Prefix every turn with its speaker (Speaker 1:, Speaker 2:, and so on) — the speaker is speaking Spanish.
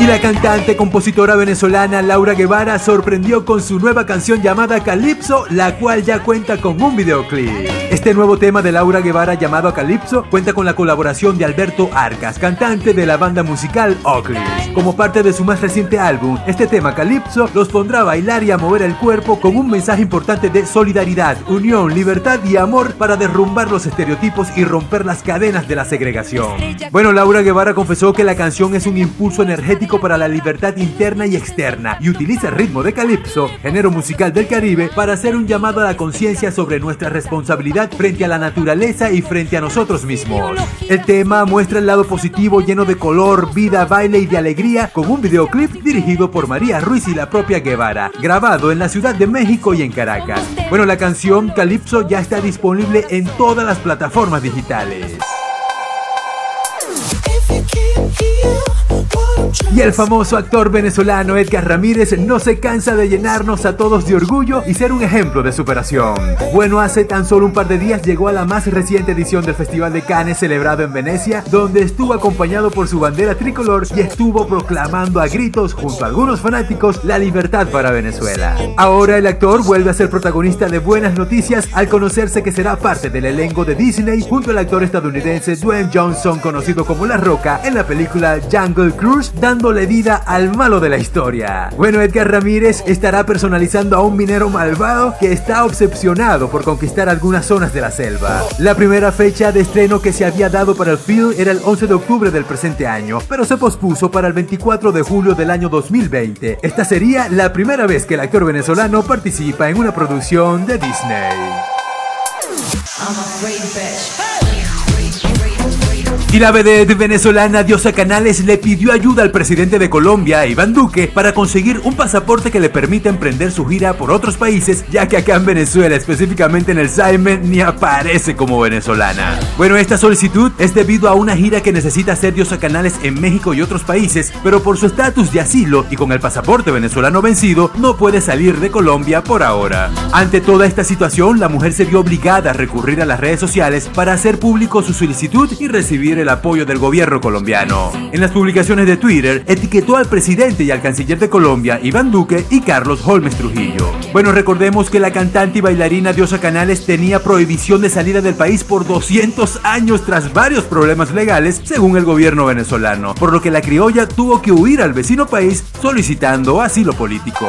Speaker 1: Y la cantante, compositora venezolana Laura Guevara sorprendió con su nueva canción llamada Calypso, la cual ya cuenta con un videoclip. Este nuevo tema de Laura Guevara llamado Calypso cuenta con la colaboración de Alberto Arcas, cantante de la banda musical Oakley. Como parte de su más reciente álbum, este tema Calypso los pondrá a bailar y a mover el cuerpo con un mensaje importante de solidaridad, unión, libertad y amor para derrumbar los estereotipos y romper las cadenas de la segregación. Bueno, Laura Guevara confesó que la canción es un impulso energético para la libertad interna y externa y utiliza el ritmo de calipso, género musical del Caribe, para hacer un llamado a la conciencia sobre nuestra responsabilidad frente a la naturaleza y frente a nosotros mismos. El tema muestra el lado positivo lleno de color, vida, baile y de alegría con un videoclip dirigido por María Ruiz y la propia Guevara, grabado en la Ciudad de México y en Caracas. Bueno, la canción Calypso ya está disponible en todas las plataformas digitales. Y el famoso actor venezolano Edgar Ramírez no se cansa de llenarnos a todos de orgullo y ser un ejemplo de superación. Bueno, hace tan solo un par de días llegó a la más reciente edición del Festival de Cannes celebrado en Venecia, donde estuvo acompañado por su bandera tricolor y estuvo proclamando a gritos junto a algunos fanáticos la libertad para Venezuela. Ahora el actor vuelve a ser protagonista de buenas noticias al conocerse que será parte del elenco de Disney junto al actor estadounidense Dwayne Johnson conocido como La Roca en la película Jungle Cruise dándole vida al malo de la historia. Bueno, Edgar Ramírez estará personalizando a un minero malvado que está obsesionado por conquistar algunas zonas de la selva. La primera fecha de estreno que se había dado para el film era el 11 de octubre del presente año, pero se pospuso para el 24 de julio del año 2020. Esta sería la primera vez que el actor venezolano participa en una producción de Disney. Y la vedette venezolana Diosa Canales le pidió ayuda al presidente de Colombia, Iván Duque, para conseguir un pasaporte que le permita emprender su gira por otros países, ya que acá en Venezuela, específicamente en el Saime, ni aparece como venezolana. Bueno, esta solicitud es debido a una gira que necesita hacer Diosa Canales en México y otros países, pero por su estatus de asilo y con el pasaporte venezolano vencido, no puede salir de Colombia por ahora. Ante toda esta situación, la mujer se vio obligada a recurrir a las redes sociales para hacer público su solicitud y recibir el apoyo del gobierno colombiano. En las publicaciones de Twitter, etiquetó al presidente y al canciller de Colombia, Iván Duque, y Carlos Holmes Trujillo. Bueno, recordemos que la cantante y bailarina Diosa Canales tenía prohibición de salida del país por 200 años tras varios problemas legales, según el gobierno venezolano, por lo que la criolla tuvo que huir al vecino país solicitando asilo político.